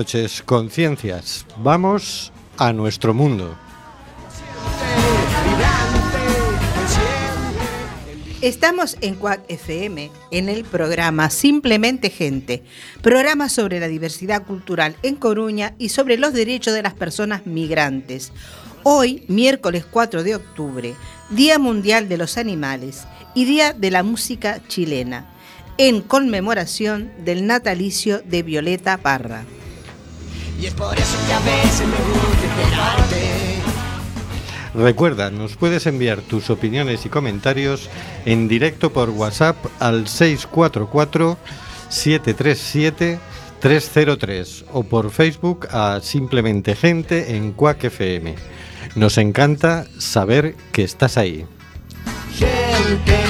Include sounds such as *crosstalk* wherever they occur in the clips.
noches, conciencias. Vamos a nuestro mundo. Estamos en Cuac FM, en el programa Simplemente Gente, programa sobre la diversidad cultural en Coruña y sobre los derechos de las personas migrantes. Hoy, miércoles 4 de octubre, Día Mundial de los Animales y Día de la Música Chilena, en conmemoración del natalicio de Violeta Parra. Y es por eso que a veces me gusta esperarte. Recuerda, nos puedes enviar tus opiniones y comentarios en directo por WhatsApp al 644 737 303 o por Facebook a Simplemente Gente en Quack FM. Nos encanta saber que estás ahí. Gente,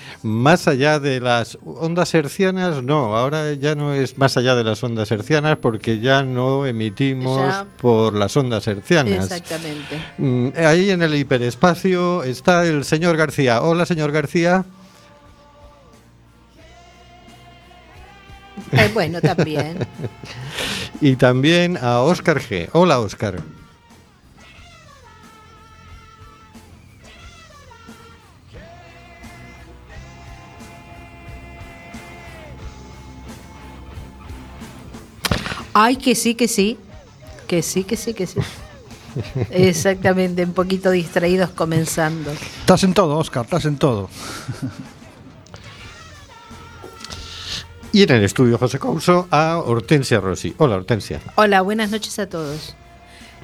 Más allá de las ondas hercianas, no, ahora ya no es más allá de las ondas hercianas porque ya no emitimos Ya. por las ondas hercianas. Exactamente. Mm, Ahí en el hiperespacio está el señor García. Hola, señor García. Eh, bueno, también. *laughs* Y también a Óscar G. Hola, Óscar. Ay, que sí, que sí. Que sí, que sí, que sí. *laughs* Exactamente, un poquito distraídos comenzando. Estás en todo, Oscar, estás en todo. Y en el estudio José Couso a Hortensia Rossi. Hola, Hortensia. Hola, buenas noches a todos.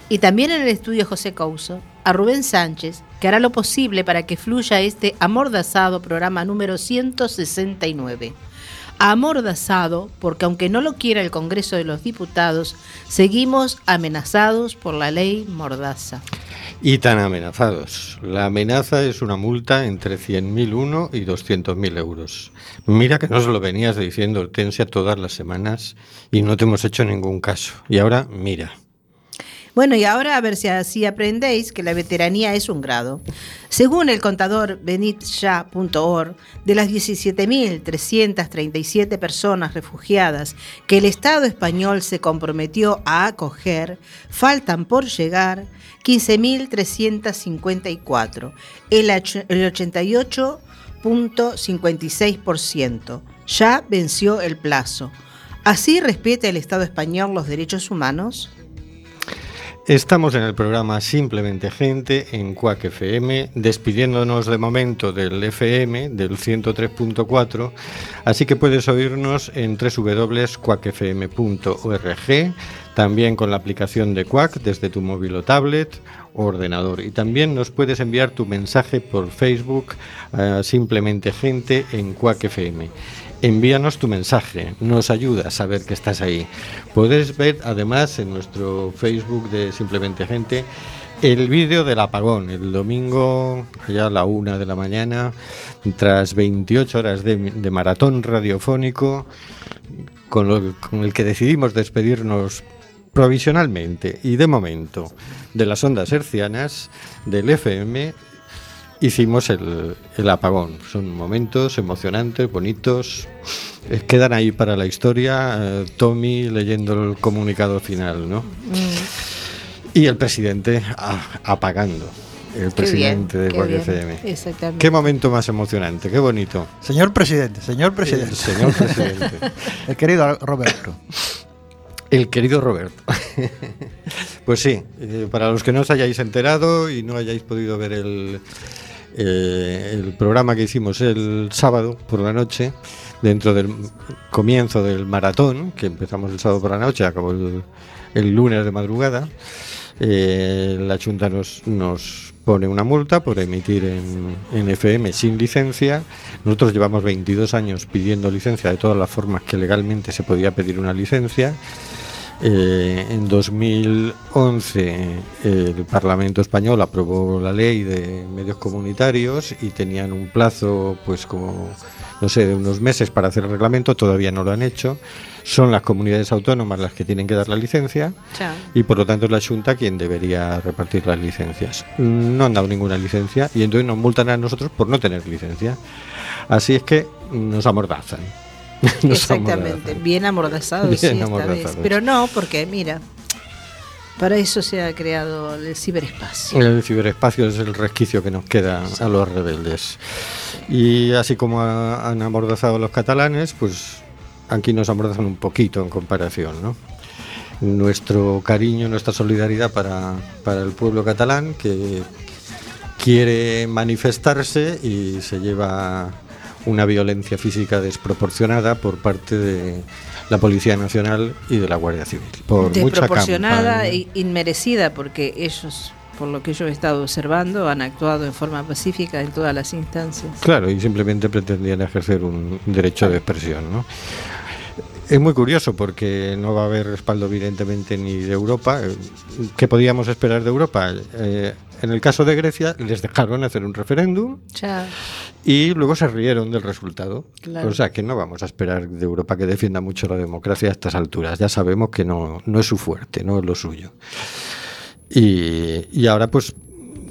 Y también en el estudio José Couso, a Rubén Sánchez, que hará lo posible para que fluya este amordazado programa número 169. Amordazado porque aunque no lo quiera el Congreso de los Diputados, seguimos amenazados por la ley Mordaza. Y tan amenazados. La amenaza es una multa entre 100.001 y 200.000 euros. Mira que nos lo venías diciendo, Hortensia, todas las semanas y no te hemos hecho ningún caso. Y ahora, mira. Bueno, y ahora a ver si así aprendéis que la veteranía es un grado. Según el contador benitsha.org, de las 17.337 personas refugiadas que el Estado español se comprometió a acoger, faltan por llegar 15.354, el och- el 88.56%. Ya venció el plazo. ¿Así respeta el Estado español los derechos humanos? Estamos en el programa Simplemente Gente en Quack FM, despidiéndonos de momento del FM, del 103.4, así que puedes oírnos en www.quackfm.org, también con la aplicación de Quack desde tu móvil o tablet o ordenador. Y también nos puedes enviar tu mensaje por Facebook Simplemente Gente en Quack FM. Envíanos tu mensaje, nos ayuda a saber que estás ahí. Puedes ver además en nuestro Facebook de Simplemente Gente el vídeo del apagón, el domingo, allá a la una de la mañana, tras 28 horas de, de maratón radiofónico, con, lo- con el que decidimos despedirnos provisionalmente y de momento de las ondas hercianas del FM hicimos el, el apagón. Son momentos emocionantes, bonitos. Quedan ahí para la historia. eh, Tommy leyendo el comunicado final, ¿no? Y el presidente ah, apagando. El presidente de. FM. Exactamente. Qué momento más emocionante, qué bonito. Señor presidente, señor presidente. El señor presidente. *laughs* El querido Roberto. El querido Roberto. *laughs* pues sí, eh, para los que no os hayáis enterado y no hayáis podido ver el, eh, el programa que hicimos el sábado por la noche, dentro del comienzo del maratón, que empezamos el sábado por la noche, acabó el, el lunes de madrugada, eh, la Junta nos, nos pone una multa por emitir en FM sin licencia. Nosotros llevamos 22 años pidiendo licencia de todas las formas que legalmente se podía pedir una licencia. Eh, en 2011 el Parlamento español aprobó la ley de medios comunitarios y tenían un plazo, pues como no sé, de unos meses para hacer el reglamento. Todavía no lo han hecho. Son las comunidades autónomas las que tienen que dar la licencia y por lo tanto es la Junta quien debería repartir las licencias. No han dado ninguna licencia y entonces nos multan a nosotros por no tener licencia. Así es que nos amordazan. *laughs* Exactamente, bien amordazado, Bien sí, esta amordazado. vez. Pero no, porque mira, para eso se ha creado el ciberespacio. El ciberespacio es el resquicio que nos queda a los rebeldes. Y así como ha- han amordazado a los catalanes, pues aquí nos amordazan un poquito en comparación, ¿no? Nuestro cariño, nuestra solidaridad para, para el pueblo catalán que quiere manifestarse y se lleva una violencia física desproporcionada por parte de la Policía Nacional y de la Guardia Civil. Por Desproporcionada e inmerecida, porque ellos, por lo que yo he estado observando, han actuado en forma pacífica en todas las instancias. Claro, y simplemente pretendían ejercer un derecho de expresión, ¿no? Es muy curioso porque no va a haber respaldo evidentemente ni de Europa. ¿Qué podíamos esperar de Europa? Eh, en el caso de Grecia les dejaron hacer un referéndum y luego se rieron del resultado. Claro. O sea que no vamos a esperar de Europa que defienda mucho la democracia a estas alturas. Ya sabemos que no, no es su fuerte, no es lo suyo. Y, y ahora pues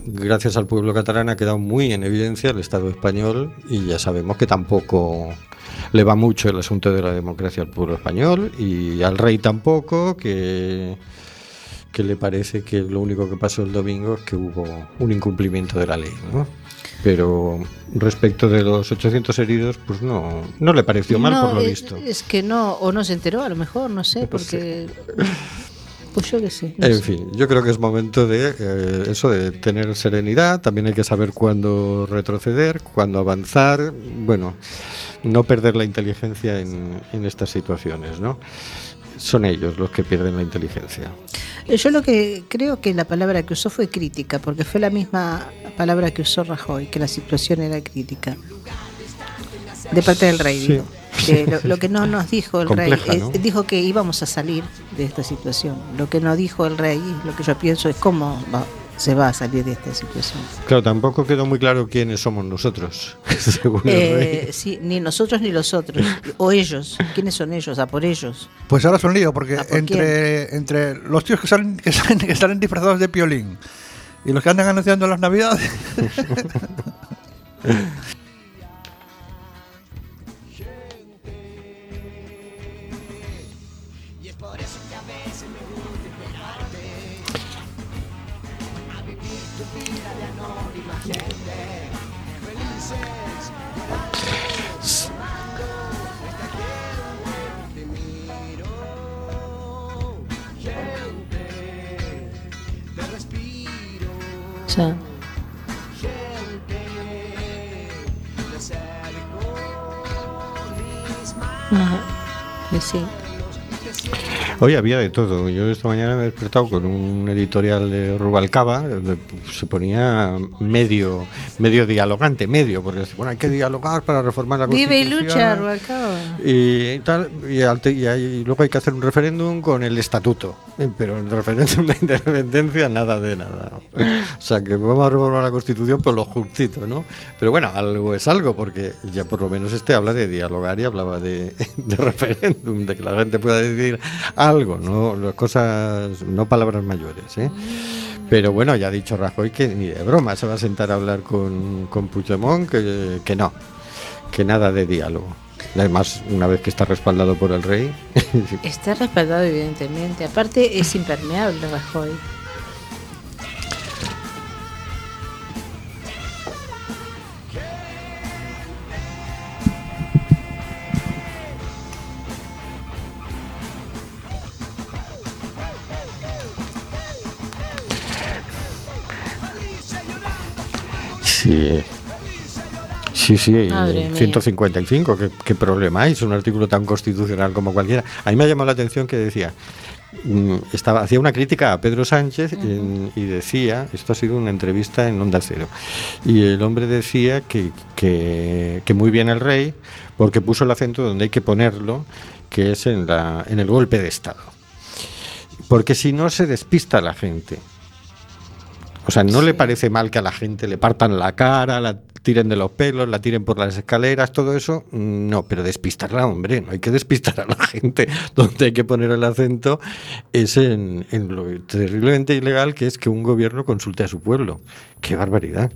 gracias al pueblo catalán ha quedado muy en evidencia el Estado español y ya sabemos que tampoco le va mucho el asunto de la democracia al pueblo español y al rey tampoco, que, que le parece que lo único que pasó el domingo es que hubo un incumplimiento de la ley. ¿no? Pero respecto de los 800 heridos, pues no, no le pareció mal No, por lo es- visto. Es que no, o no se enteró, a lo mejor, no sé, porque. *laughs* Pues yo qué sé. no En sé. fin, yo creo que es momento de eh, eso, de tener serenidad. También hay que saber cuándo retroceder, cuándo avanzar. Bueno, no perder la inteligencia en, en estas situaciones, ¿no? Son ellos los que pierden la inteligencia. Eh, Yo lo que creo que la palabra que usó fue crítica, porque fue la misma palabra que usó Rajoy, que la situación era crítica. De parte del rey, Sí. digo. *laughs* Que lo, lo que no nos dijo el Compleja, rey, ¿no? es- dijo que íbamos a salir de esta situación. Lo que no dijo el rey, lo que yo pienso es cómo se va a salir de esta situación. Claro, tampoco quedó muy claro quiénes somos nosotros, *laughs* según el Eh, rey. sí, ni nosotros ni los otros, *laughs* o ellos. ¿Quiénes son ellos? A por ellos. Pues ahora es un lío, porque ¿A por entre, entre los tíos que salen, que, salen, que salen disfrazados de piolín y los que andan anunciando las navidades, Ya. Ajá, pues sí. Hoy había de todo. Yo esta mañana me he despertado con un editorial de Rubalcaba, se ponía medio, medio dialogante, medio, porque bueno, hay que dialogar para reformar la Vive y Constitución. lucha, Rubalcaba. y tal y, y ahí- luego hay que hacer un referéndum con el estatuto Eh, pero el referéndum de independencia nada de nada o sea que vamos a reformar la constitución por lo justito no pero bueno algo es algo porque ya por lo menos este habla de dialogar y hablaba de, de referéndum de que la gente pueda decir algo no cosas no palabras mayores ¿eh? pero bueno ya ha dicho Rajoy que ni de broma se va a sentar a hablar con, con Puigdemont que, que no que nada de diálogo. Además, una vez que está respaldado por el rey, *laughs* Está respaldado, evidentemente. Aparte, es impermeable, Rajoy. Sí, Sí. Sí, Madre mía. 155, ¿qué, qué problema hay? Es un artículo tan constitucional como cualquiera. A mí me ha llamado la atención que decía, mm, estaba, hacía una crítica a Pedro Sánchez y decía, esto ha sido una entrevista en Onda Cero, y el hombre decía que, que, que muy bien el rey, porque puso el acento donde hay que ponerlo, que es en, la, en el golpe de Estado. Porque si no se despista la gente. O sea, no le parece mal que a la gente le partan la cara, la tiren de los pelos, la tiren por las escaleras, todo eso. Mm, No, pero despistarla, hombre, no hay que despistar a la *laughs* gente. Donde hay que poner el acento es en, en lo terriblemente ilegal que es que un gobierno consulte a su pueblo. ¡Qué barbaridad!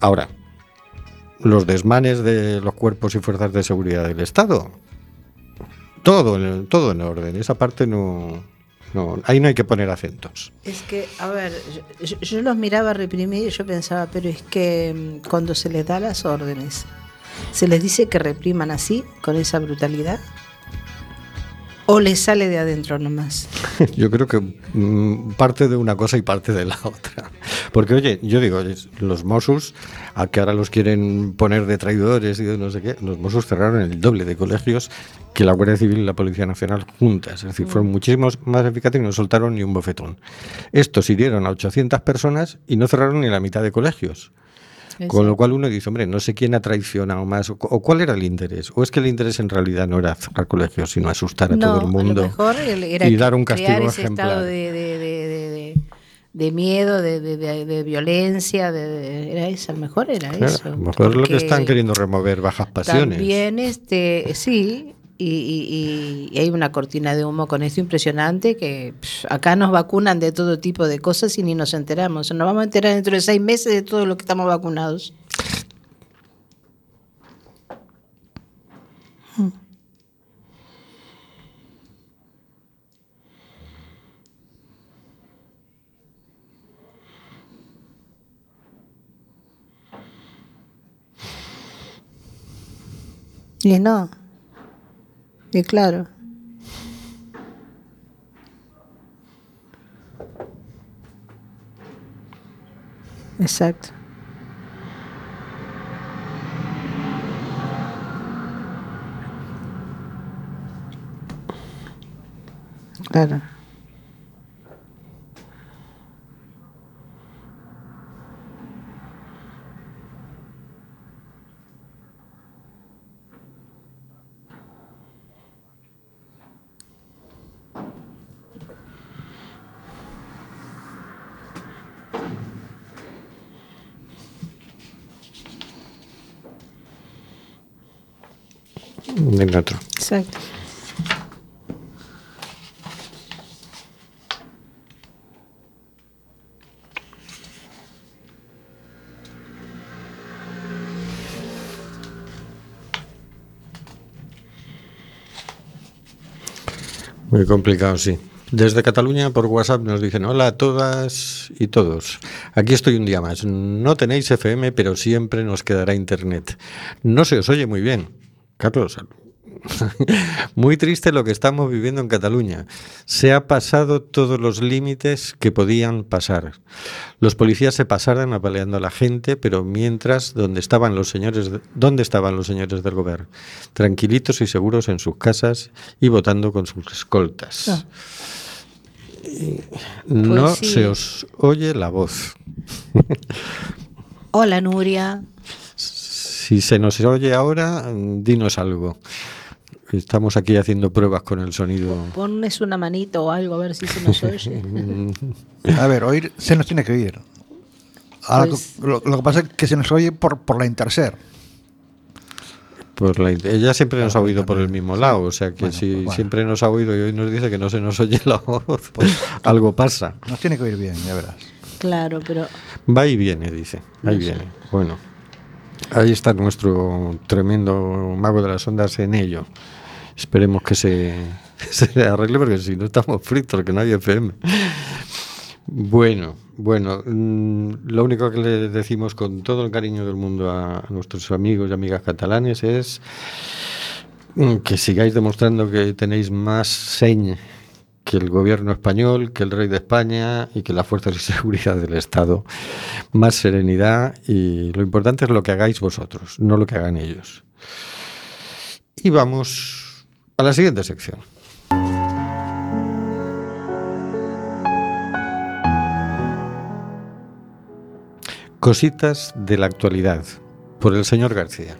Ahora, los desmanes de los cuerpos y fuerzas de seguridad del Estado. Todo, todo en orden. Esa parte no, no. Ahí no hay que poner acentos. Es que, a ver, yo, yo- los miraba reprimir y yo pensaba, pero es que mm, cuando se les da las órdenes, ¿se les dice que repriman así, con esa brutalidad? ¿O les sale de adentro nomás? *laughs* Yo creo que mm, parte de una cosa y parte de la otra. Porque, oye, yo digo, los Mossos, a que ahora los quieren poner de traidores y de no sé qué, los Mossos cerraron el doble de colegios que la Guardia Civil y la Policía Nacional juntas. Es decir, fueron muchísimos más eficaces y no soltaron ni un bofetón. Estos hirieron a 800 personas y no cerraron ni la mitad de colegios. Con lo cual uno dice, hombre, no sé quién ha traicionado más o, cu- o cuál era el interés. O es que el interés en realidad no era cerrar colegios, sino asustar a todo el mundo. a lo mejor era y dar un crear castigo ese ejemplar. estado de, de, de, de- de- de miedo, de, violencia, era eso, a lo mejor era Claro, eso. a lo mejor es lo que están queriendo remover bajas pasiones. También, este, sí, y, y- y- hay una cortina de humo con esto impresionante que pff, acá nos vacunan de todo tipo de cosas y ni nos enteramos. Nos vamos a enterar dentro de seis meses de todo lo que estamos vacunados. Y no. Y claro. Exacto. Claro. En otro. Exacto. Muy complicado, sí. Desde Cataluña por WhatsApp nos dicen, hola a todas y todos. Aquí estoy un día más. No tenéis FM, pero siempre nos quedará Internet. No se os oye muy bien. Carlos, *laughs* muy triste lo que estamos viviendo en Cataluña. Se ha pasado todos los límites que podían pasar. Los policías se pasaron apaleando a la gente, pero mientras, ¿dónde estaban los señores, de- dónde estaban los señores del gobierno? Tranquilitos y seguros en sus casas y votando con sus escoltas. Ah. No Pues sí. se os oye la voz. Hola Nuria. Si se nos oye ahora, dinos algo. Estamos aquí haciendo pruebas con el sonido. Ponles una manito o algo a ver si se nos *laughs* oye. *laughs* A ver, oír se nos tiene que oír. Ahora, Pues- lo, lo que pasa es que se nos oye por, por la interser. Por la, ella siempre nos ha oído por el mismo lado, o sea que Bueno, si pues bueno. siempre nos ha oído y hoy nos dice que no se nos oye la voz, *laughs* algo pasa. Nos tiene que oír bien, ya verás. claro, pero Va y viene, dice. Ahí viene. Bueno, ahí está nuestro tremendo mago de las ondas en ello. Esperemos que se, *laughs* se arregle porque si no estamos fritos, que no hay FM. Bueno, bueno, mm, lo único que le decimos con todo el cariño del mundo a, nuestros amigos y amigas catalanes es que sigáis demostrando que tenéis más señ que el gobierno español, que el rey de España y que las fuerzas de seguridad del Estado. Más serenidad y lo importante es lo que hagáis vosotros, no lo que hagan ellos. Y vamos a la siguiente sección. Cositas de la actualidad por el señor García.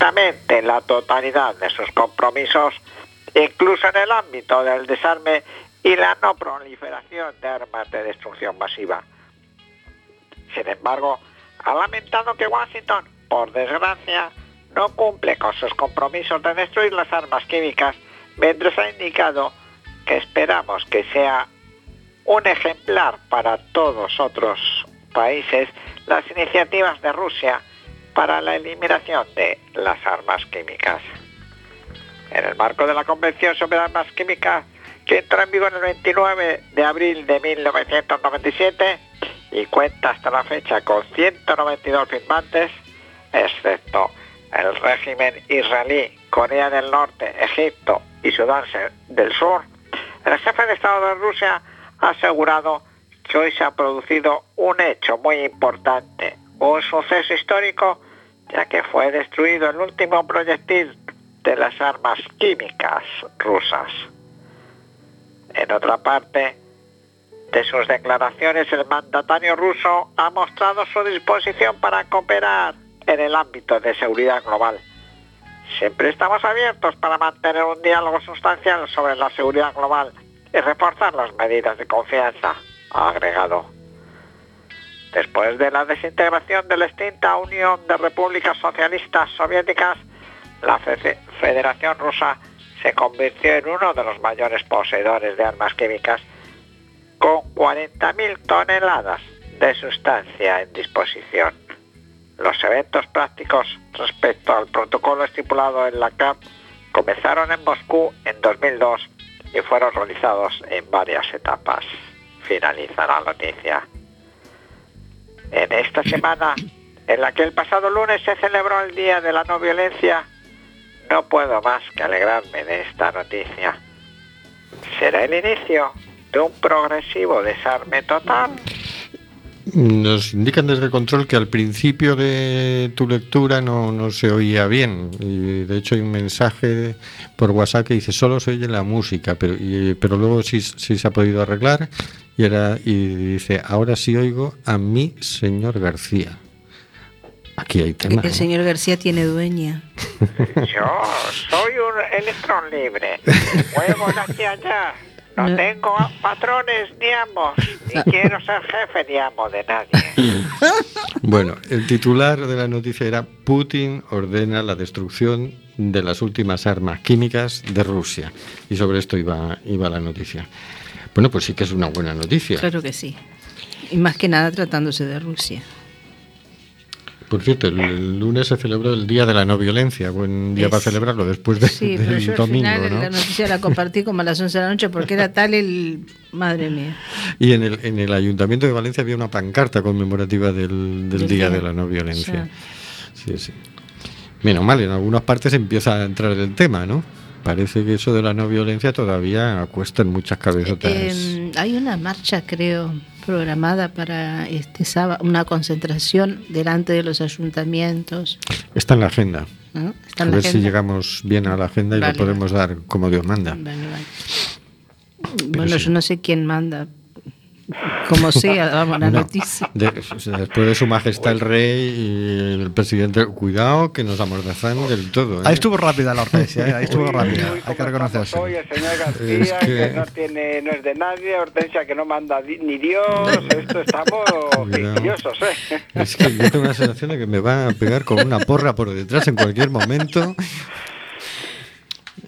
En la totalidad de sus compromisos, incluso en el ámbito del desarme y la no proliferación de armas de destrucción masiva. Sin embargo, ha lamentado que Washington, por desgracia, no cumple con sus compromisos de destruir las armas químicas, mientras ha indicado que esperamos que sea un ejemplar para todos otros países las iniciativas de Rusia para la eliminación de las armas químicas. En el marco de la Convención sobre Armas Químicas, que entró en vigor el 29 de abril de 1997 y cuenta hasta la fecha con 192 firmantes, excepto el régimen israelí, Corea del Norte, Egipto y Sudán del Sur, el jefe de Estado de Rusia ha asegurado que hoy se ha producido un hecho muy importante, un suceso histórico ya que fue destruido el último proyectil de las armas químicas rusas. En otra parte de sus declaraciones, el mandatario ruso ha mostrado su disposición para cooperar en el ámbito de seguridad global. Siempre estamos abiertos para mantener un diálogo sustancial sobre la seguridad global y reforzar las medidas de confianza, ha agregado. Después de la desintegración de la extinta Unión de Repúblicas Socialistas Soviéticas, la Federación Rusa se convirtió en uno de los mayores poseedores de armas químicas con 40.000 toneladas de sustancia en disposición. Los eventos prácticos respecto al protocolo estipulado en la CAP comenzaron en Moscú en 2002 y fueron realizados en varias etapas. Finaliza la noticia en esta semana en la que el pasado lunes se celebró el Día de la No Violencia, no puedo más que alegrarme de esta noticia. ¿Será el inicio de un progresivo desarme total? Nos indican desde el control que al principio de tu lectura no, se oía bien. Y de hecho hay un mensaje por WhatsApp que dice solo se oye la música, pero, pero luego sí, sí se ha podido arreglar y, era, y dice, ahora sí oigo a mi señor García. Aquí hay tema. El señor García tiene dueña. Yo soy un electrón libre. Juego de aquí allá. No, tengo patrones ni amos. Ni quiero ser jefe ni amo de nadie. *laughs* Bueno, el titular de la noticia era Putin ordena la destrucción de las últimas armas químicas de Rusia. Y sobre esto iba, iba la noticia. Bueno, pues sí que es una buena noticia. Claro que sí. Y más que nada tratándose de Rusia. Por cierto, el, el lunes se celebró el Día de la No Violencia. Buen día Es- para celebrarlo después de- Sí, pero del al domingo, final ¿no? la noticia la compartí como a las 11 de la noche porque era tal el... Madre mía. Y en el, en el Ayuntamiento de Valencia había una pancarta conmemorativa del, Día de la No Violencia. Sí, sí. Menos mal, en algunas partes empieza a entrar el tema, ¿no? Parece que eso de la no violencia todavía cuesta en muchas cabezotas. Eh, hay una marcha, creo, programada para este sábado, una concentración delante de los ayuntamientos. Está en la agenda. ¿no? Está A en la ver si agenda. llegamos bien a la agenda y Vale, lo podemos dar como Dios manda. Vale, vale. Bueno, sí. yo no sé quién manda. Como *laughs* sea, vamos, la No. noticia. De- después de su majestad el rey y el presidente, cuidado que nos amordazan del todo. ¿eh? Ahí estuvo rápida la Hortensia, ¿eh? ahí estuvo Uy, rápida, uy, hay que reconocerse. Hoy el señor García, Es que... que- no tiene, no es de nadie, Hortensia que no manda ni Dios, *laughs* esto estamos quisquillosos, ¿eh? Es que yo tengo la sensación de que me van a pegar con una porra por detrás en cualquier momento.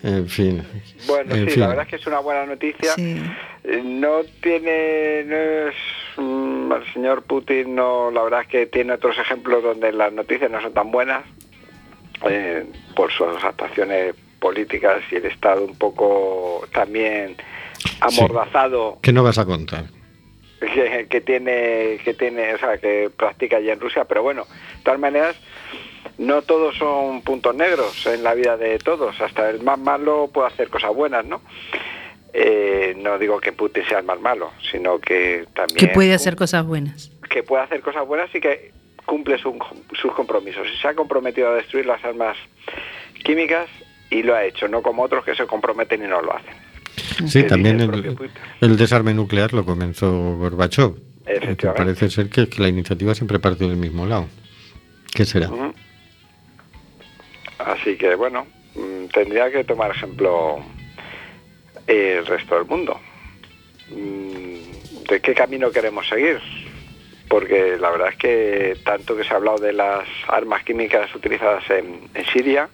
En fin. Bueno, En sí, fin. la verdad es que es una buena noticia. Sí. Eh, No tiene, no es, mm, el señor Putin, no, la verdad es que tiene otros ejemplos donde las noticias no son tan buenas eh, por sus actuaciones políticas y el Estado un poco también amordazado ¿Qué no vas a contar? *laughs* que, que tiene que tiene o sea que practica allí en Rusia pero bueno de todas maneras no todos son puntos negros en la vida de todos hasta el más malo puede hacer cosas buenas no Eh, no digo que Putin sea el más malo sino que también Que puede hacer cosas buenas. que puede hacer cosas buenas y que cumple su- sus compromisos y se ha comprometido a destruir las armas químicas y lo ha hecho no como otros que se comprometen y no lo hacen Sí, también el desarme nuclear lo comenzó Gorbachev. Que Efectivamente. parece ser que, que la iniciativa siempre parte del mismo lado. ¿Qué será? Ujú. Así que bueno, mm, tendría que tomar ejemplo el resto del mundo. Mm, ¿De qué camino queremos seguir? Porque la verdad es que tanto que se ha hablado de las armas químicas utilizadas en, en Siria,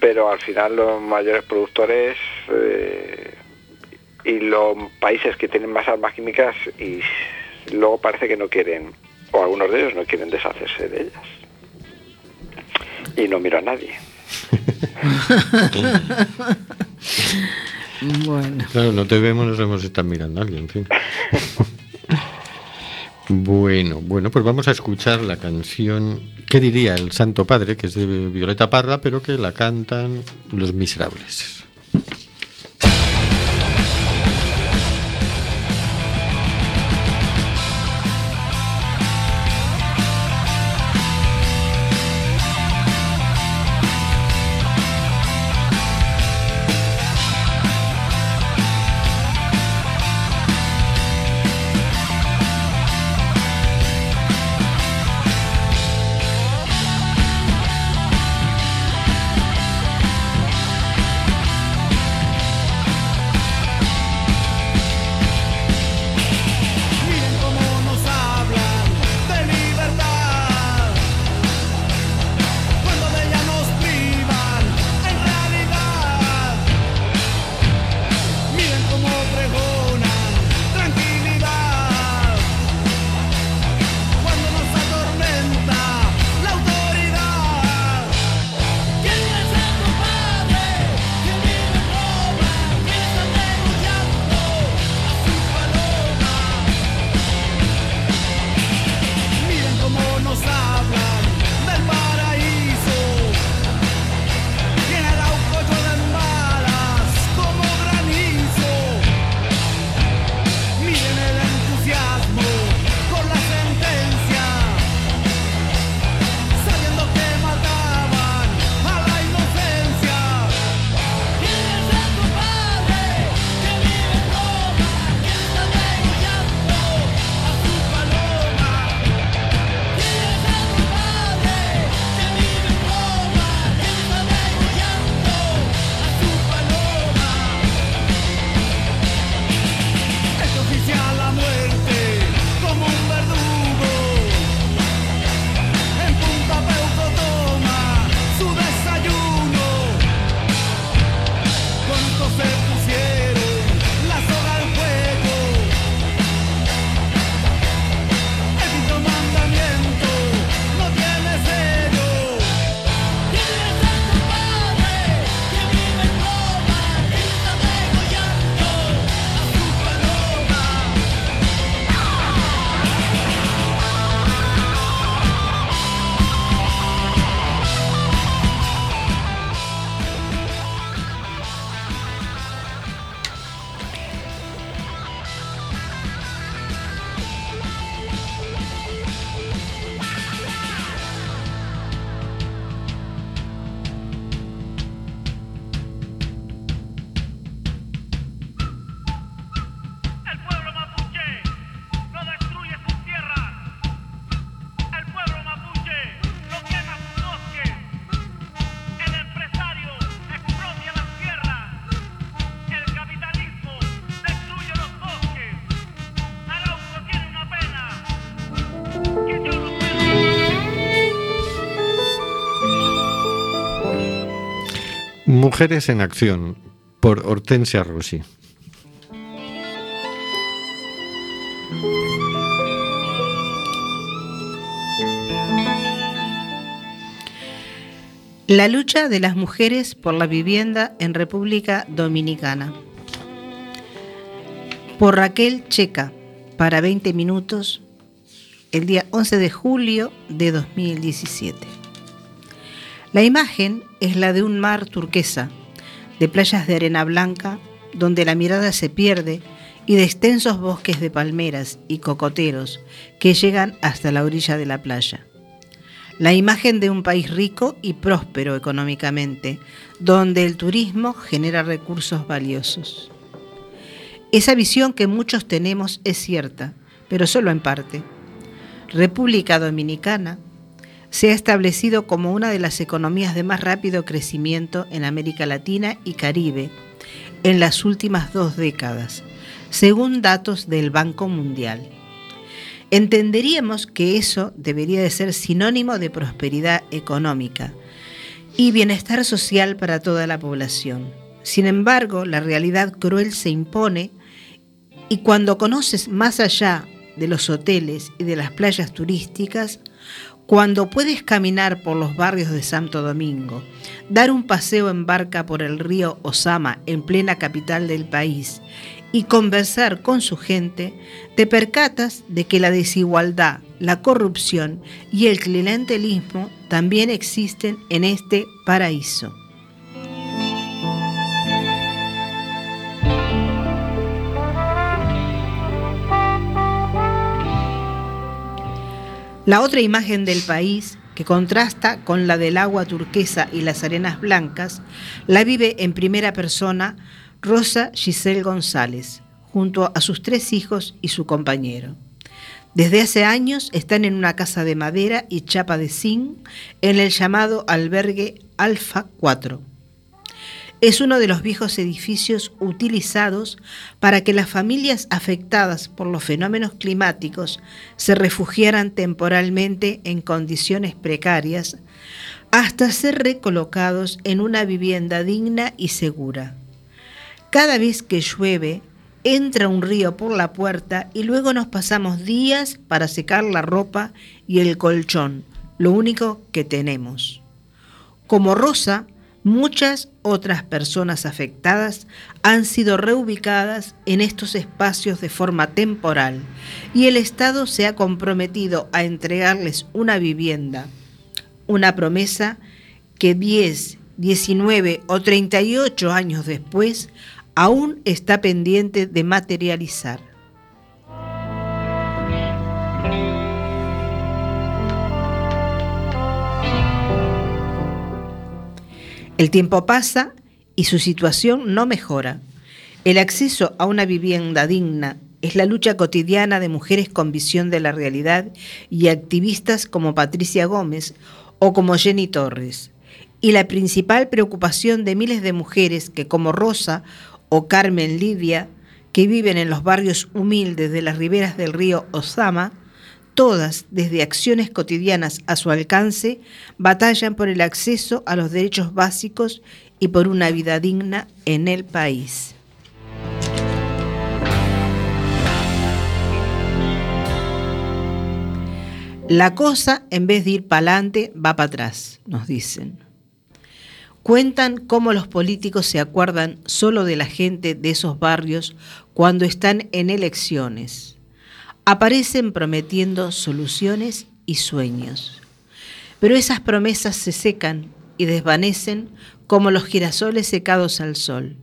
pero al final los mayores productores eh, y los países que tienen más armas químicas y luego parece que no quieren, o algunos de ellos no quieren deshacerse de ellas. Y no miro a nadie. *laughs* Bueno. Claro, no te vemos, nos vemos estar mirando a alguien, en fin. Bueno, bueno, pues vamos a escuchar la canción ¿Qué diría el Santo Padre? que es de Violeta Parra, pero que la cantan Los Miserables. Mujeres en Acción, por Hortensia Rossi. La lucha de las mujeres por la vivienda en República Dominicana. Por Raquel Checa, para 20 minutos, el día 11 de julio de 2017. La imagen es la de un mar turquesa, de playas de arena blanca, donde la mirada se pierde, y de extensos bosques de palmeras y cocoteros que llegan hasta la orilla de la playa la imagen de un país rico y próspero económicamente, donde el turismo genera recursos valiosos. Esa visión que muchos tenemos es cierta, pero solo en parte. República Dominicana se ha establecido como una de las economías de más rápido crecimiento en América Latina y Caribe en las últimas dos décadas, según datos del Banco Mundial entenderíamos que eso debería de ser sinónimo de prosperidad económica y bienestar social para toda la población. Sin embargo, la realidad cruel se impone y cuando conoces más allá de los hoteles y de las playas turísticas, cuando puedes caminar por los barrios de Santo Domingo, dar un paseo en barca por el río Osama en plena capital del país y conversar con su gente, te percatas de que la desigualdad, la corrupción y el clientelismo también existen en este paraíso. La otra imagen del país, que contrasta con la del agua turquesa y las arenas blancas, la vive en primera persona Rosa Giselle González, junto a sus tres hijos y su compañero. Desde hace años están en una casa de madera y chapa de zinc en el llamado albergue Alfa 4. Es uno de los viejos edificios utilizados para que las familias afectadas por los fenómenos climáticos se refugiaran temporalmente en condiciones precarias hasta ser recolocados en una vivienda digna y segura. Cada vez que llueve, entra un río por la puerta y luego nos pasamos días para secar la ropa y el colchón, lo único que tenemos. Como Rosa, muchas otras personas afectadas han sido reubicadas en estos espacios de forma temporal y el Estado se ha comprometido a entregarles una vivienda, una promesa que 10, 19 o 38 años después aún está pendiente de materializar. El tiempo pasa y su situación no mejora. El acceso a una vivienda digna es la lucha cotidiana de mujeres con visión de la realidad y activistas como Patricia Gómez o como Jenny Torres. Y la principal preocupación de miles de mujeres que como Rosa o Carmen Lidia, que viven en los barrios humildes de las riberas del río Osama, todas, desde acciones cotidianas a su alcance, batallan por el acceso a los derechos básicos y por una vida digna en el país. La cosa, en vez de ir para adelante, va para atrás, nos dicen. Cuentan cómo los políticos se acuerdan solo de la gente de esos barrios cuando están en elecciones. Aparecen prometiendo soluciones y sueños. Pero esas promesas se secan y desvanecen como los girasoles secados al sol.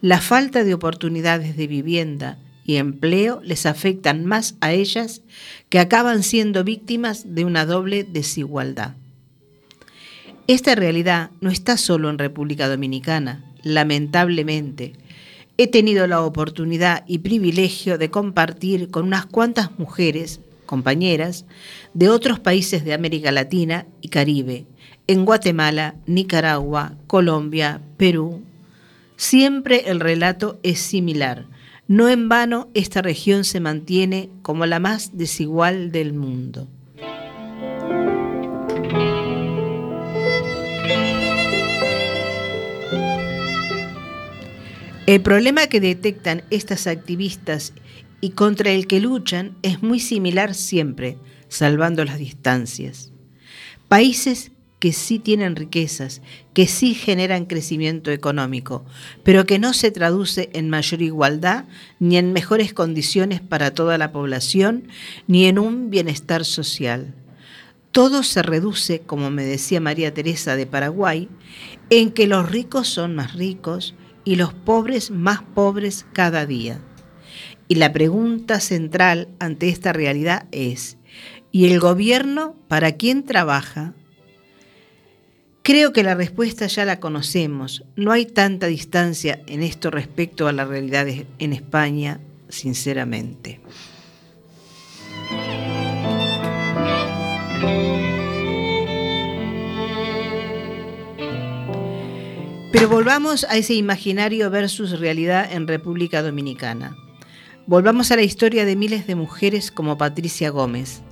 La falta de oportunidades de vivienda y empleo les afectan más a ellas que acaban siendo víctimas de una doble desigualdad. Esta realidad no está solo en República Dominicana, lamentablemente. He tenido la oportunidad y privilegio de compartir con unas cuantas mujeres, compañeras, de otros países de América Latina y Caribe, en Guatemala, Nicaragua, Colombia, Perú. Siempre el relato es similar. No en vano esta región se mantiene como la más desigual del mundo. El problema que detectan estas activistas y contra el que luchan es muy similar siempre, salvando las distancias. Países que sí tienen riquezas, que sí generan crecimiento económico, pero que no se traduce en mayor igualdad, ni en mejores condiciones para toda la población, ni en un bienestar social. Todo se reduce, como me decía María Teresa de Paraguay, en que los ricos son más ricos y los pobres más pobres cada día. Y la pregunta central ante esta realidad es, ¿y el gobierno para quién trabaja? Creo que la respuesta ya la conocemos. No hay tanta distancia en esto respecto a la realidad en España, sinceramente. Pero volvamos a ese imaginario versus realidad en República Dominicana. Volvamos a la historia de miles de mujeres como Patricia Gómez.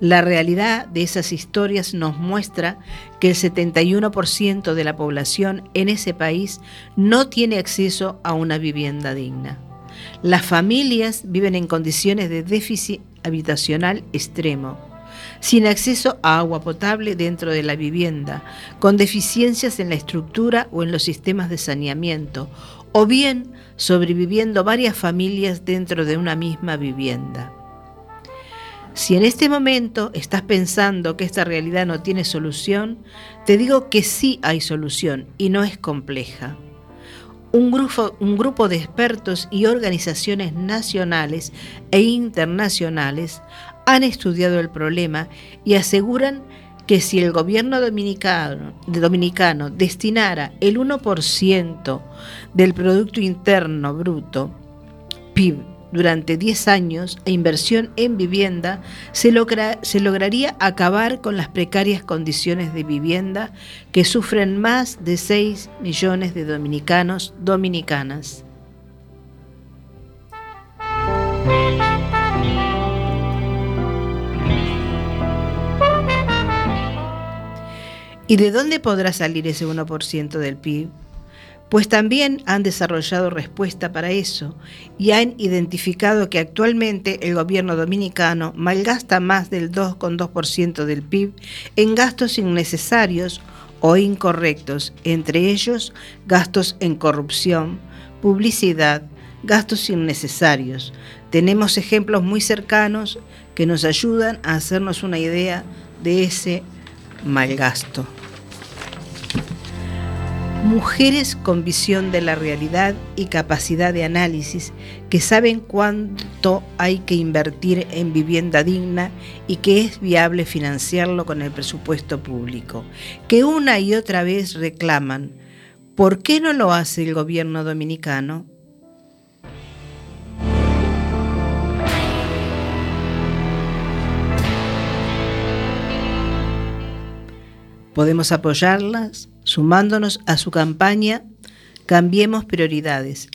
La realidad de esas historias nos muestra que el 71% de la población en ese país no tiene acceso a una vivienda digna. Las familias viven en condiciones de déficit habitacional extremo sin acceso a agua potable dentro de la vivienda, con deficiencias en la estructura o en los sistemas de saneamiento, o bien sobreviviendo varias familias dentro de una misma vivienda. Si en este momento estás pensando que esta realidad no tiene solución, te digo que sí hay solución y no es compleja. Un grupo, de expertos y organizaciones nacionales e internacionales han estudiado el problema y aseguran que si el gobierno dominicano, destinara el 1% del Producto Interno Bruto, PIB, durante 10 años a inversión en vivienda, se, se lograría acabar con las precarias condiciones de vivienda que sufren más de 6 millones de dominicanos dominicanas. ¿Y de dónde podrá salir ese 1% del PIB? Pues también han desarrollado respuesta para eso y han identificado que actualmente el gobierno dominicano malgasta más del 2,2% del PIB en gastos innecesarios o incorrectos, entre ellos gastos en corrupción, publicidad, gastos innecesarios. Tenemos ejemplos muy cercanos que nos ayudan a hacernos una idea de ese malgasto. Mujeres con visión de la realidad y capacidad de análisis que saben cuánto hay que invertir en vivienda digna y que es viable financiarlo con el presupuesto público, que una y otra vez reclaman, ¿por qué no lo hace el gobierno dominicano? Podemos apoyarlas sumándonos a su campaña Cambiemos Prioridades,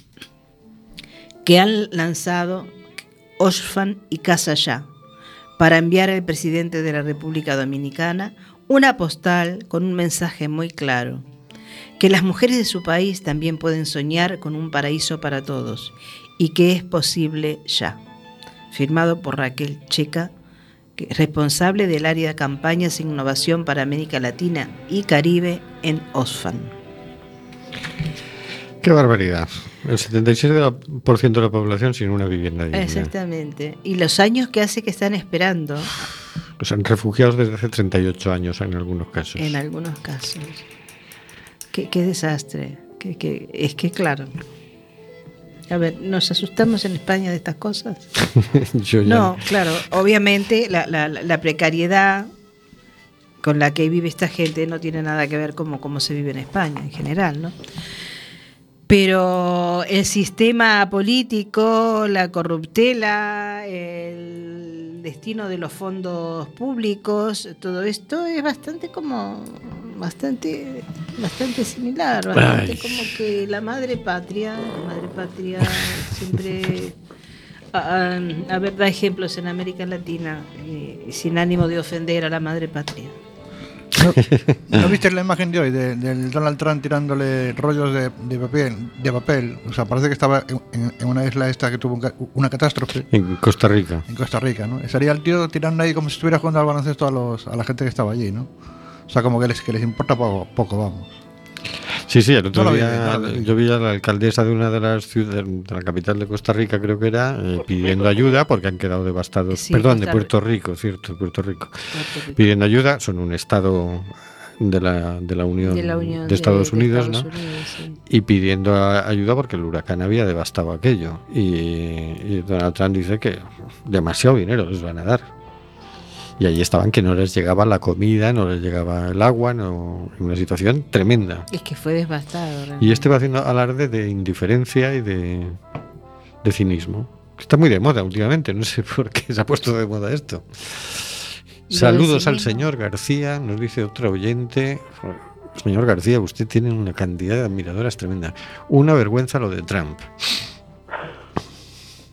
que han lanzado Oxfam y Casa Ya para enviar al presidente de la República Dominicana una postal con un mensaje muy claro, que las mujeres de su país también pueden soñar con un paraíso para todos y que es posible ya. Firmado por Raquel Checa, responsable del área de campañas e innovación para América Latina y Caribe en OSFAN. Qué barbaridad. El 77% de la población sin una vivienda digna. Exactamente. Y los años que hace que están esperando. Pues han refugiados desde hace 38 años en algunos casos. En algunos casos. Qué, desastre. es que, claro, a ver, ¿nos asustamos en España de estas cosas? *laughs* No, claro, obviamente la, precariedad con la que vive esta gente no tiene nada que ver con cómo se vive en España en general, ¿no? Pero el sistema político, la corruptela, el destino de los fondos públicos, todo esto es bastante como bastante bastante similar, bastante como que la madre patria, la madre patria *laughs* siempre a, ver, da ejemplos en América Latina, eh, sin ánimo de ofender a la madre patria. ¿No, *laughs* ¿no viste la imagen de hoy de- del Donald Trump tirándole rollos de, de papel, de papel? O sea, parece que estaba en, una isla esta que tuvo un una catástrofe En Costa Rica. en Costa Rica, ¿no? Sería el tío tirando ahí como si estuviera jugando al baloncesto a, los, a la gente que estaba allí, ¿no? O sea, como que les, que les importa poco, poco vamos. Sí, sí, el otro No lo vi, día no lo vi. yo vi a la alcaldesa de una de las ciudades, de la capital de Costa Rica, creo que era, eh, pidiendo ayuda porque han quedado devastados. Sí, Perdón, de Puerto Rico, cierto, Puerto Rico. Puerto Rico. Pidiendo ayuda, son un estado de la, de la Unión de la Unión de Estados de Unidos, Estados ¿no? Unidos, sí. y pidiendo a- ayuda porque el huracán había devastado aquello. Y, y Donald Trump dice que demasiado dinero les van a dar. Y allí estaban que no les llegaba la comida, no les llegaba el agua, no, una situación tremenda. Es que fue devastado. realmente. Y este va haciendo alarde de indiferencia y de, de cinismo. Está muy de moda últimamente, no sé *laughs* por qué se ha puesto de moda esto. ¿Y lo Saludos al señor García, nos dice otro oyente. Señor García, usted tiene una cantidad de admiradoras tremenda. Una vergüenza lo de Trump.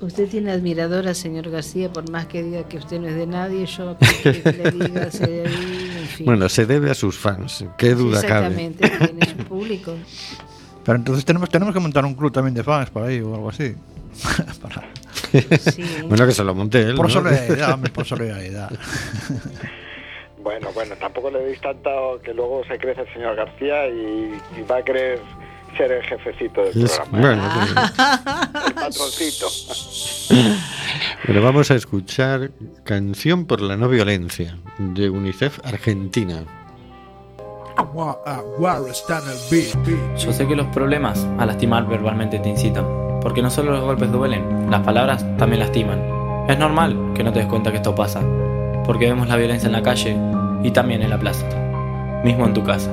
Usted tiene admiradora, señor García, por más que diga que usted no es de nadie, yo *laughs* que, que le diga, se- en fin. Bueno, se debe a sus fans, qué duda cabe. Exactamente, tiene su público. *laughs* Pero entonces tenemos, tenemos que montar un club también de fans por ahí o algo así. *laughs* Para- Sí. Bueno, que se lo monte él. por ¿no? solidaridad, hombre, por solidaridad. Bueno, bueno, tampoco le deis tanto que luego se crece el señor García y, y va a querer ser el jefecito del Es- programa. bueno, Ah. El patroncito. *laughs* pero vamos a escuchar Canción por la no violencia de UNICEF Argentina. Yo sé que los problemas a lastimar verbalmente te incitan, porque no solo los golpes duelen, las palabras también lastiman. Es normal que no te des cuenta que esto pasa, porque vemos la violencia en la calle y también en la plaza, mismo en tu casa.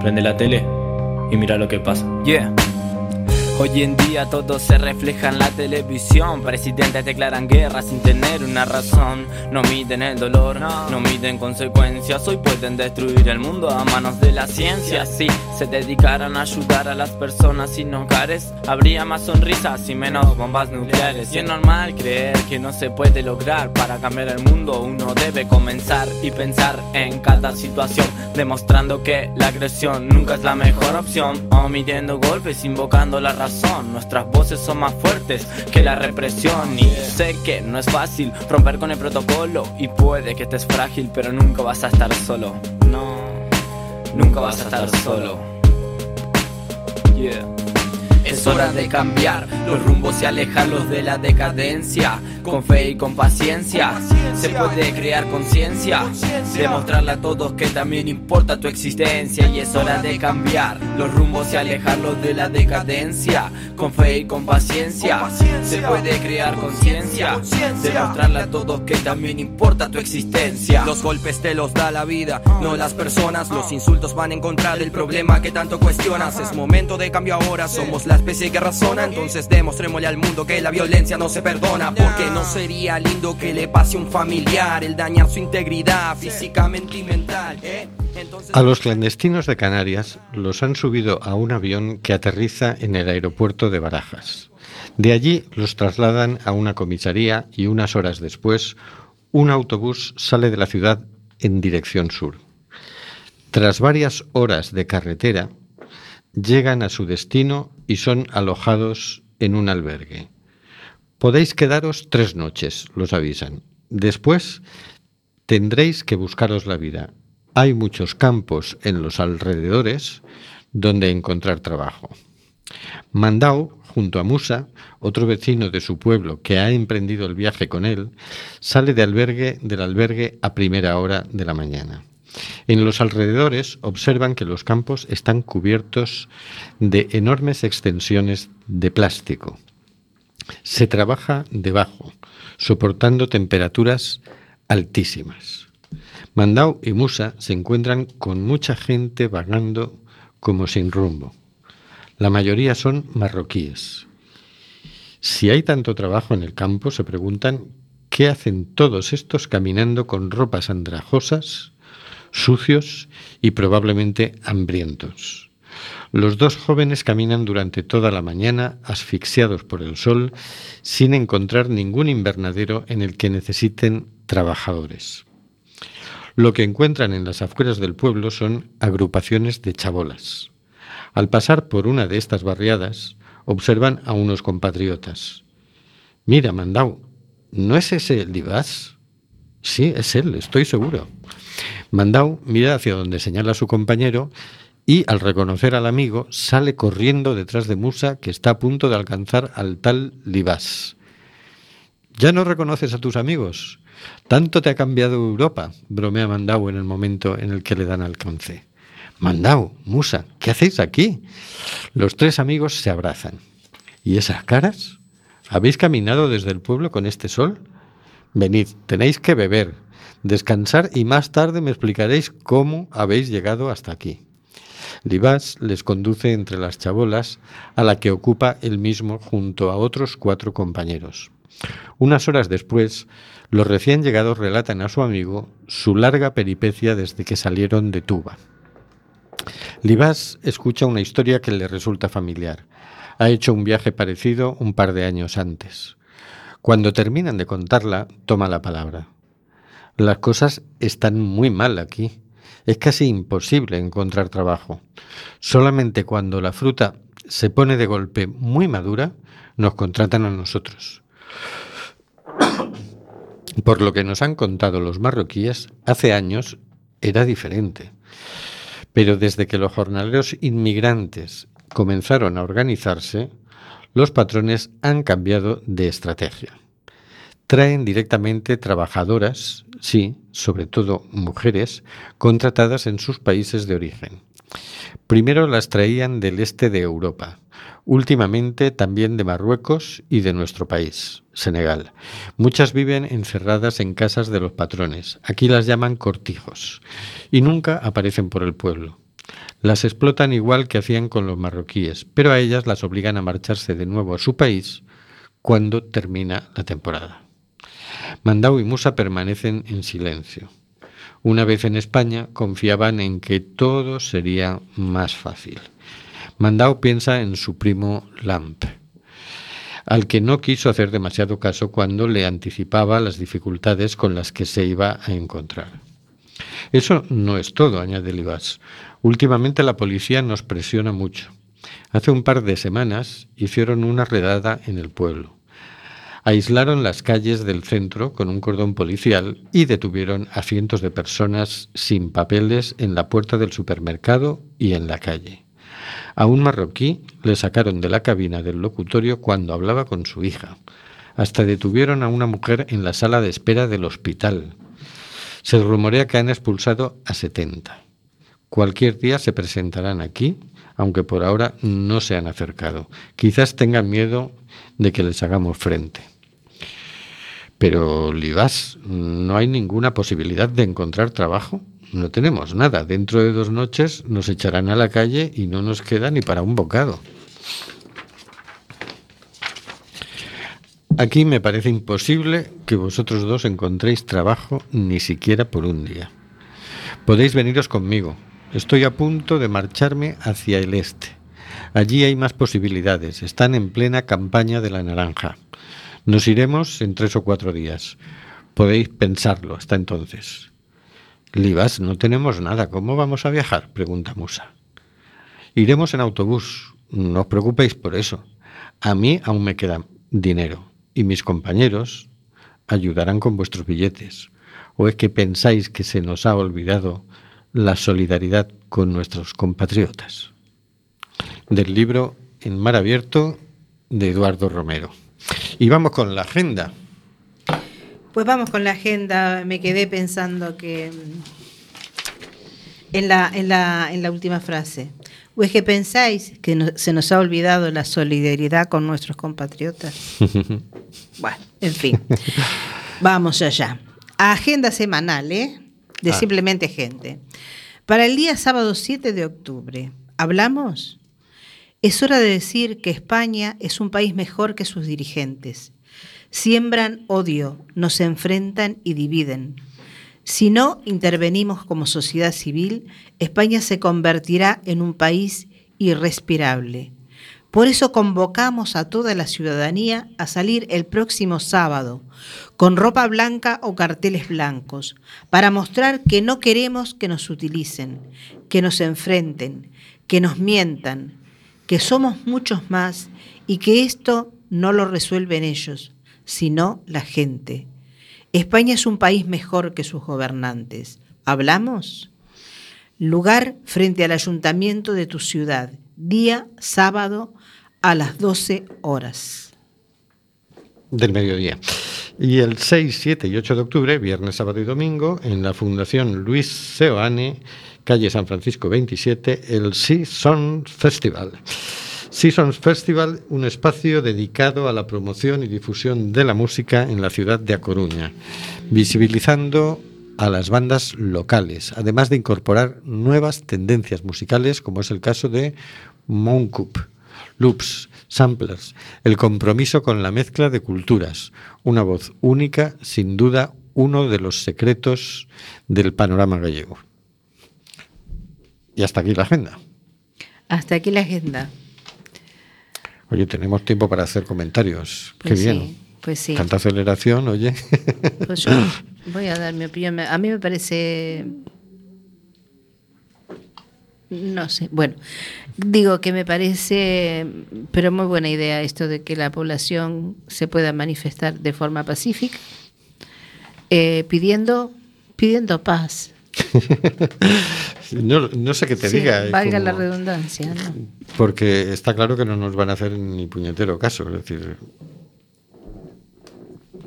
Prende la tele y mira lo que pasa. Yeah. Hoy en día todo se refleja en la televisión. Presidentes declaran guerra sin tener una razón. No miden el dolor, no miden consecuencias. Hoy pueden destruir el mundo a manos de la ciencia. Si se dedicaran a ayudar a las personas sin hogares, habría más sonrisas y menos bombas nucleares. Y es normal creer que no se puede lograr. Para cambiar el mundo, uno debe comenzar y pensar en cada situación, demostrando que la agresión nunca es la mejor opción. Omitiendo golpes, invocando la razón. Nuestras voces son más fuertes que la represión. Y sé que no es fácil romper con el protocolo. Y puede que estés frágil, pero nunca vas a estar solo. No, nunca vas a estar solo. Yeah. Es hora de cambiar los rumbos y alejarlos de la decadencia. Con fe y con paciencia se puede crear conciencia. Demostrarle a todos que también importa tu existencia. Y es hora de cambiar los rumbos y alejarlos de la decadencia. Con fe y con paciencia se puede crear conciencia. Demostrarle a todos que también importa tu existencia. Los golpes te los da la vida, no las personas. Los insultos van en contra del problema que tanto cuestionas. Es momento de cambio ahora, somos la a. ¿eh? A los clandestinos de Canarias los han subido a un avión que aterriza en el aeropuerto de Barajas. De allí los trasladan a una comisaría y unas horas después un autobús sale de la ciudad en dirección sur. Tras varias horas de carretera, llegan a su destino y son alojados en un albergue. Podéis quedaros tres noches, los avisan. Después tendréis que buscaros la vida. Hay muchos campos en los alrededores donde encontrar trabajo. Mandao, junto a Musa, otro vecino de su pueblo que ha emprendido el viaje con él, sale de albergue, del albergue a primera hora de la mañana. En los alrededores observan que los campos están cubiertos de enormes extensiones de plástico. Se trabaja debajo, soportando temperaturas altísimas. Mandao y Musa se encuentran con mucha gente vagando como sin rumbo. La mayoría son marroquíes. Si hay tanto trabajo en el campo, se preguntan qué hacen todos estos caminando con ropas andrajosas, sucios y probablemente hambrientos. Los dos jóvenes caminan durante toda la mañana, asfixiados por el sol, sin encontrar ningún invernadero en el que necesiten trabajadores. Lo que encuentran en las afueras del pueblo son agrupaciones de chabolas. Al pasar por una de estas barriadas, observan a unos compatriotas. Mira, Mandau, ¿no es ese el Divas? Sí, es él, estoy seguro. Mandau mira hacia donde señala su compañero y al reconocer al amigo sale corriendo detrás de Musa que está a punto de alcanzar al tal Libás. ¿Ya no reconoces a tus amigos? Tanto te ha cambiado Europa, bromea Mandau en el momento en el que le dan alcance. Mandau, Musa, ¿qué hacéis aquí? Los tres amigos se abrazan. ¿Y esas caras? ¿Habéis caminado desde el pueblo con este sol? Venid, tenéis que beber, descansar y más tarde me explicaréis cómo habéis llegado hasta aquí. Libás les conduce entre las chabolas a la que ocupa él mismo junto a otros cuatro compañeros. Unas horas después, los recién llegados relatan a su amigo su larga peripecia desde que salieron de Tuba. Libás escucha una historia que le resulta familiar. Ha hecho un viaje parecido un par de años antes. Cuando terminan de contarla, toma la palabra. Las cosas están muy mal aquí. Es casi imposible encontrar trabajo. Solamente cuando la fruta se pone de golpe muy madura, nos contratan a nosotros. *coughs* Por lo que nos han contado los marroquíes, hace años era diferente. Pero desde que los jornaleros inmigrantes comenzaron a organizarse, los patrones han cambiado de estrategia. Traen directamente trabajadoras, sí, sobre todo mujeres, contratadas en sus países de origen. Primero las traían del este de Europa, últimamente también de Marruecos y de nuestro país, Senegal. Muchas viven encerradas en casas de los patrones, aquí las llaman cortijos, y nunca aparecen por el pueblo. Las explotan igual que hacían con los marroquíes, pero a ellas las obligan a marcharse de nuevo a su país cuando termina la temporada. Mandau y Musa permanecen en silencio. Una vez en España confiaban en que todo sería más fácil. Mandau piensa en su primo Lamp, al que no quiso hacer demasiado caso cuando le anticipaba las dificultades con las que se iba a encontrar. Eso no es todo, añade Libas. Últimamente la policía nos presiona mucho. Hace un par de semanas hicieron una redada en el pueblo. Aislaron las calles del centro con un cordón policial y detuvieron a cientos de personas sin papeles en la puerta del supermercado y en la calle. A un marroquí le sacaron de la cabina del locutorio cuando hablaba con su hija. Hasta detuvieron a una mujer en la sala de espera del hospital. Se rumorea que han expulsado a 70. Cualquier día se presentarán aquí, aunque por ahora no se han acercado. Quizás tengan miedo de que les hagamos frente. Pero, Libás, ¿no hay ninguna posibilidad de encontrar trabajo? No tenemos nada. Dentro de dos noches nos echarán a la calle y no nos queda ni para un bocado. Aquí me parece imposible que vosotros dos encontréis trabajo ni siquiera por un día. Podéis veniros conmigo, Estoy a punto de marcharme hacia el este. Allí hay más posibilidades. Están en plena campaña de la naranja. Nos iremos en tres o cuatro días. Podéis pensarlo hasta entonces. Libas, no tenemos nada. ¿Cómo vamos a viajar? pregunta Musa. Iremos en autobús. No os preocupéis por eso. A mí aún me queda dinero. Y mis compañeros ayudarán con vuestros billetes. ¿O es que pensáis que se nos ha olvidado la solidaridad con nuestros compatriotas. Del libro En Mar Abierto de Eduardo Romero. Y vamos con la agenda. Pues vamos con la agenda. Me quedé pensando que mm, en la, en la, en la última frase. ¿O es que pensáis que se nos ha olvidado la solidaridad con nuestros compatriotas? *laughs* bueno, en fin. Vamos allá. Agenda semanal, ¿eh? de ah. Simplemente Gente. Para el día sábado 7 de octubre, ¿hablamos? Es hora de decir que España es un país mejor que sus dirigentes. Siembran odio, nos enfrentan y dividen. Si no intervenimos como sociedad civil, España se convertirá en un país irrespirable. Por eso convocamos a toda la ciudadanía a salir el próximo sábado con ropa blanca o carteles blancos, para mostrar que no queremos que nos utilicen, que nos enfrenten, que nos mientan, que somos muchos más y que esto no lo resuelven ellos, sino la gente. España es un país mejor que sus gobernantes. ¿Hablamos? Lugar frente al ayuntamiento de tu ciudad, día sábado a las 12 horas. Del mediodía. Y el 6, 7 y 8 de octubre, viernes, sábado y domingo, en la Fundación Luis Seoane, calle San Francisco 27, el Season Festival. Seasons Festival, un espacio dedicado a la promoción y difusión de la música en la ciudad de A Coruña, visibilizando a las bandas locales, además de incorporar nuevas tendencias musicales, como es el caso de Moncup, loops, samplers, el compromiso con la mezcla de culturas, una voz única, sin duda uno de los secretos del panorama gallego. Y hasta aquí la agenda. Hasta aquí la agenda. Oye, tenemos tiempo para hacer comentarios. Pues Qué bien. sí, pues sí. Tanta aceleración, oye. *laughs* Pues yo *laughs* voy a dar mi opinión. A mí me parece. No sé. Bueno, digo que me parece, pero muy buena idea esto de que la población se pueda manifestar de forma pacífica, eh, pidiendo, pidiendo paz. *laughs* No, no sé qué te Sí, diga. valga la redundancia. ¿no? Porque está claro que no nos van a hacer ni puñetero caso. Es decir,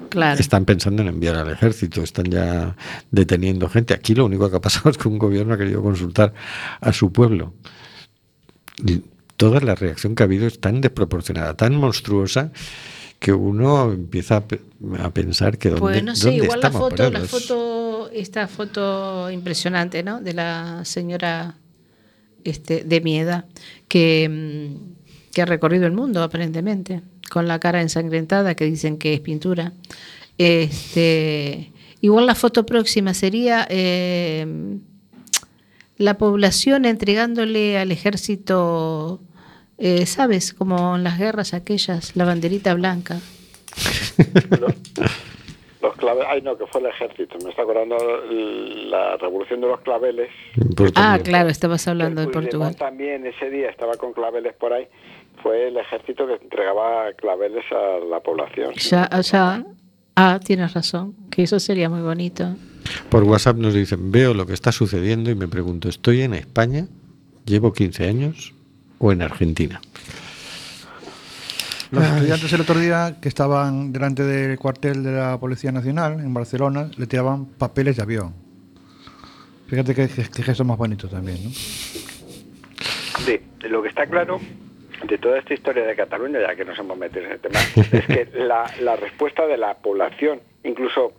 Claro. están pensando en enviar al ejército, están ya deteniendo gente. Aquí lo único que ha pasado *laughs* es que un gobierno ha querido consultar a su pueblo. Y toda la reacción que ha habido es tan desproporcionada, tan monstruosa, que uno empieza a, pe- a pensar que dónde, Pues no sé, dónde igual la estamos foto, la foto, esta foto impresionante, ¿no? De la señora este, de mi edad, que, mm, que ha recorrido el mundo aparentemente, con la cara ensangrentada, que dicen que es pintura. Este, igual la foto próxima sería eh, la población entregándole al ejército, eh, ¿sabes? Como en las guerras aquellas, la banderita blanca. *laughs* Los claveles, ay no, que fue el ejército, me está acordando la revolución de los claveles. Ah, claro, estabas hablando de Portugal. también ese día estaba con claveles por ahí, fue el ejército que entregaba claveles a la población. Ya, ya. Ah, tienes razón, que eso sería muy bonito. Por WhatsApp nos dicen, veo lo que está sucediendo y me pregunto, ¿estoy en España? ¿Llevo 15 años? ¿O en Argentina? Los estudiantes el otro día que estaban delante del cuartel de la Policía Nacional en Barcelona le tiraban papeles de avión. Fíjate que, que, que gesto más bonito también, ¿no? Sí, lo que está claro de toda esta historia de Cataluña, ya que nos hemos metido en ese tema, *laughs* es que la, la respuesta de la población, incluso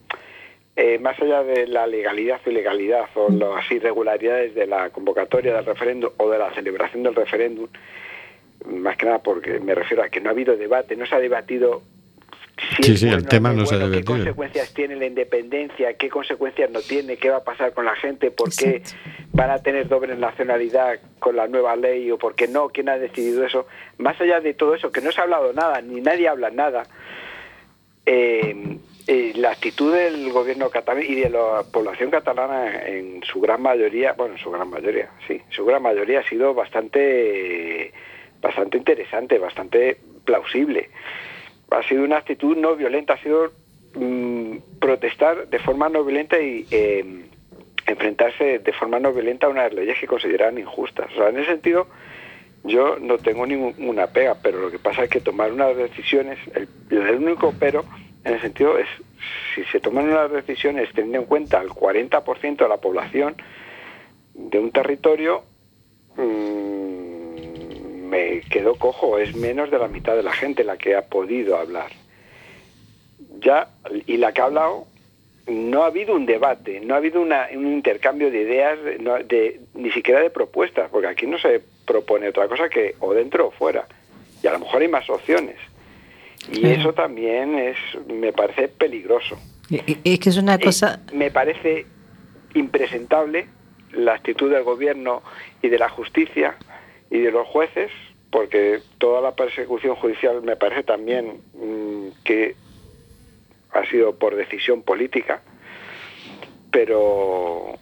eh, más allá de la legalidad o ilegalidad o las irregularidades de la convocatoria del referéndum o de la celebración del referéndum, más que nada porque me refiero a que no ha habido debate, no se ha debatido si Sí, sí, el tema no se ha bueno, qué debatido. consecuencias tiene la independencia, qué consecuencias no tiene, qué va a pasar con la gente, por qué van a tener doble nacionalidad con la nueva ley o por qué no, quién ha decidido eso. Más allá de todo eso, que no se ha hablado nada, ni nadie habla nada, eh, eh, la actitud del gobierno catalán y de la población catalana en su gran mayoría, bueno, en su gran mayoría, sí, su gran mayoría ha sido bastante, bastante interesante, bastante plausible. Ha sido una actitud no violenta, ha sido mm, protestar de forma no violenta y eh, enfrentarse de forma no violenta a unas leyes que consideran injustas. O sea, en ese sentido, yo no tengo ninguna pega, pero lo que pasa es que tomar unas decisiones, el, el único pero en el sentido es, si se toman unas decisiones teniendo en cuenta el 40% de la población de un territorio, mm, me quedo cojo, es menos de la mitad de la gente la que ha podido hablar. Ya, y la que ha hablado, no ha habido un debate, no ha habido un intercambio de ideas, ni siquiera de propuestas, porque aquí no se propone otra cosa que o dentro o fuera. Y a lo mejor hay más opciones. Y eso también es, me parece peligroso. Es que es una Eh, cosa. me parece impresentable la actitud del gobierno y de la justicia y de los jueces porque toda la persecución judicial me parece también mm, que ha sido por decisión política, pero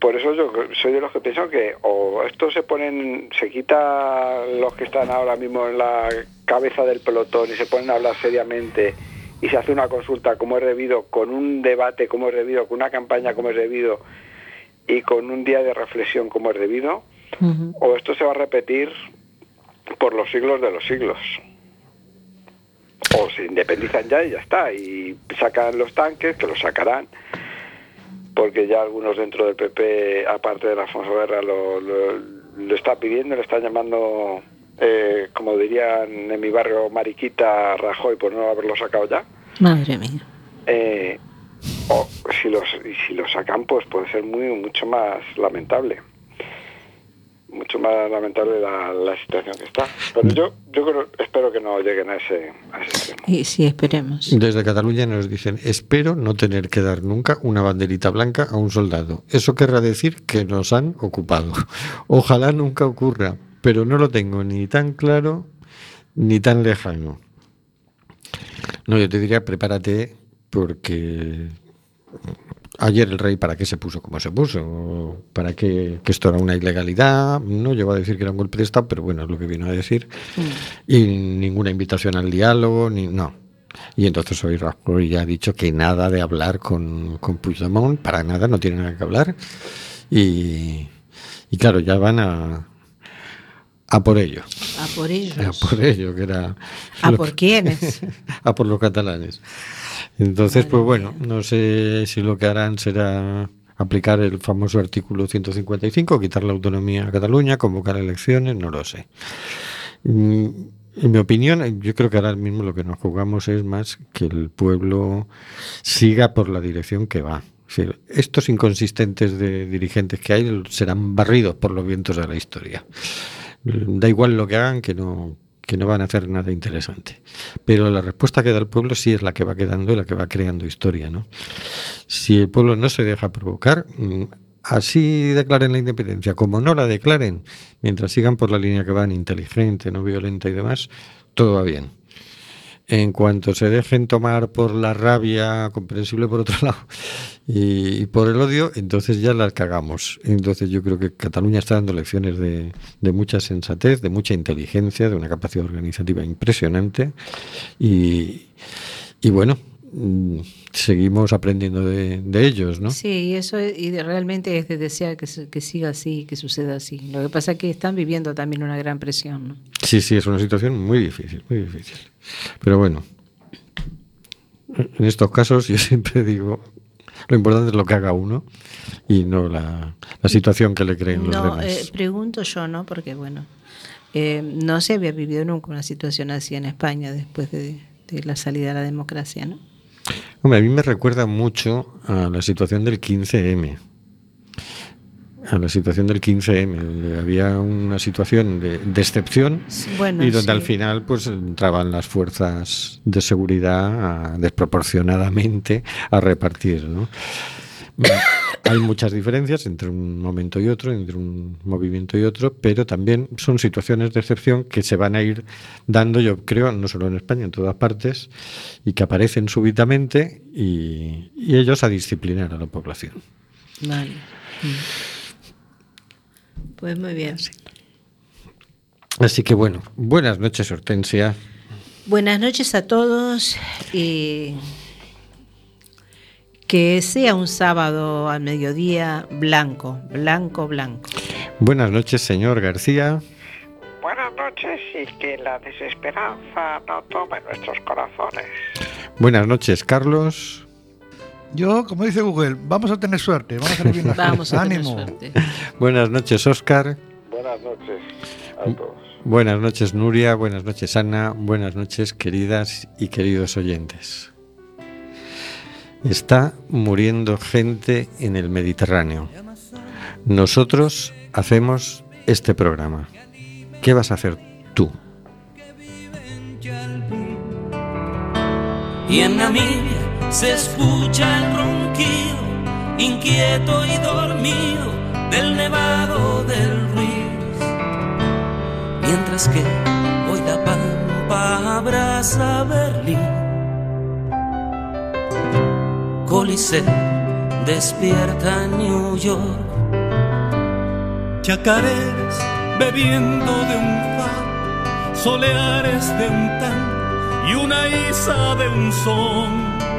por eso yo soy de los que pienso que o esto se ponen, se quita los que están ahora mismo en la cabeza del pelotón y se ponen a hablar seriamente y se hace una consulta como es debido, con un debate como es debido, con una campaña como es debido y con un día de reflexión como es debido, o esto se va a repetir por los siglos de los siglos. O se independizan ya y ya está, y sacan los tanques, que los sacarán, porque ya algunos dentro del PP, aparte de Alfonso Guerra, lo, lo, lo está pidiendo, le están llamando, eh, como dirían en mi barrio, Mariquita Rajoy por no haberlo sacado ya. Madre mía. Eh, o si los, y si lo sacan, pues puede ser muy mucho más lamentable mucho más lamentable la, la, situación que está. Pero yo, yo creo, espero que no lleguen a ese, a ese extremo. Y sí, esperemos. Desde Cataluña nos dicen, espero no tener que dar nunca una banderita blanca a un soldado. Eso querrá decir que nos han ocupado. *laughs* Ojalá nunca ocurra, pero no lo tengo ni tan claro ni tan lejano. No, yo te diría, prepárate porque ayer el rey para qué se puso como se puso, para qué que esto era una ilegalidad, no llegó a decir que era un golpe de Estado, pero bueno, es lo que vino a decir, mm. y ninguna invitación al diálogo, ni no. Y entonces hoy Rajoy ya ha dicho que nada de hablar con, con Puigdemont, para nada, no tiene nada que hablar, y, y claro, ya van a, a por ello. A por ellos. A por ello, que era... ¿A por quiénes? *laughs* a por los catalanes. Entonces, pues bueno, no sé si lo que harán será aplicar el famoso artículo 155, quitar la autonomía a Cataluña, convocar elecciones, no lo sé. Mm, en mi opinión, yo creo que ahora mismo lo que nos jugamos es más que el pueblo siga por la dirección que va. estos inconsistentes de dirigentes que hay serán barridos por los vientos de la historia. Da igual lo que hagan, que no, que no van a hacer nada interesante. Pero la respuesta que da el pueblo sí es la que va quedando y la que va creando historia. ¿no? Si el pueblo no se deja provocar, mm, así declaren la independencia, como no la declaren, mientras sigan por la línea que van, inteligente, no violenta y demás, todo va bien. En cuanto se dejen tomar por la rabia, comprensible por otro *laughs* lado, y, por el odio, entonces ya las cagamos. Entonces yo creo que Cataluña está dando lecciones de, de mucha sensatez, de mucha inteligencia, de una capacidad organizativa impresionante y, y bueno, mm, seguimos aprendiendo de, de, ellos, ¿no? Sí, y eso y de, realmente es de desear que, que, siga así, que suceda así. Lo que pasa es que están viviendo también una gran presión, ¿no? Sí, sí, es una situación muy difícil, muy difícil. Pero bueno, en estos casos yo *laughs* siempre digo, lo importante es lo que haga uno y no la, la situación que le creen los no, demás. Eh, pregunto yo, ¿no? Porque, bueno, eh, no se había vivido nunca una situación así en España después de, de la salida a la democracia, ¿no? Hombre, a mí me recuerda mucho a la situación del 15M a la situación del 15M. Había una situación de, de excepción bueno, y donde sí. al final pues entraban las fuerzas de seguridad a, desproporcionadamente a repartir. ¿no? *coughs* Hay muchas diferencias entre un momento y otro, entre un movimiento y otro, pero también son situaciones de excepción que se van a ir dando, yo creo, no solo en España, en todas partes, y que aparecen súbitamente y, y ellos a disciplinar a la población. Vale. Pues muy bien. Sí. Así que bueno, buenas noches Hortensia. Buenas noches a todos y que sea un sábado al mediodía blanco, blanco, blanco. Buenas noches, señor García. Buenas noches y que la desesperanza no tome nuestros corazones. Buenas noches, Carlos. Yo, como dice Google, vamos a tener suerte, vamos a tener *laughs* Vamos a ánimo. tener suerte. Buenas noches, Oscar. Buenas noches a todos. Buenas noches, Nuria. Buenas noches, Ana. Buenas noches, queridas y queridos oyentes. Está muriendo gente en el Mediterráneo. Nosotros hacemos este programa. ¿Qué vas a hacer tú? Y en Namibia se escucha el ronquido, inquieto y dormido, del nevado del Ruiz. Mientras que hoy la pampa abraza Berlín. Coliseo despierta New York. Chacareras bebiendo de un far, soleares de un tan y una isa de un son.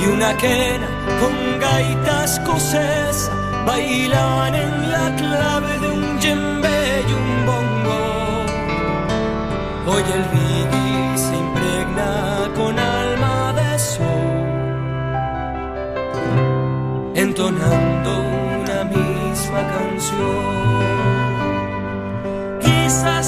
Y una quena con gaitas escocesa bailan en la clave de un djembe y un bongo. Hoy el reggae se impregna con alma de sol, entonando una misma canción. Quizás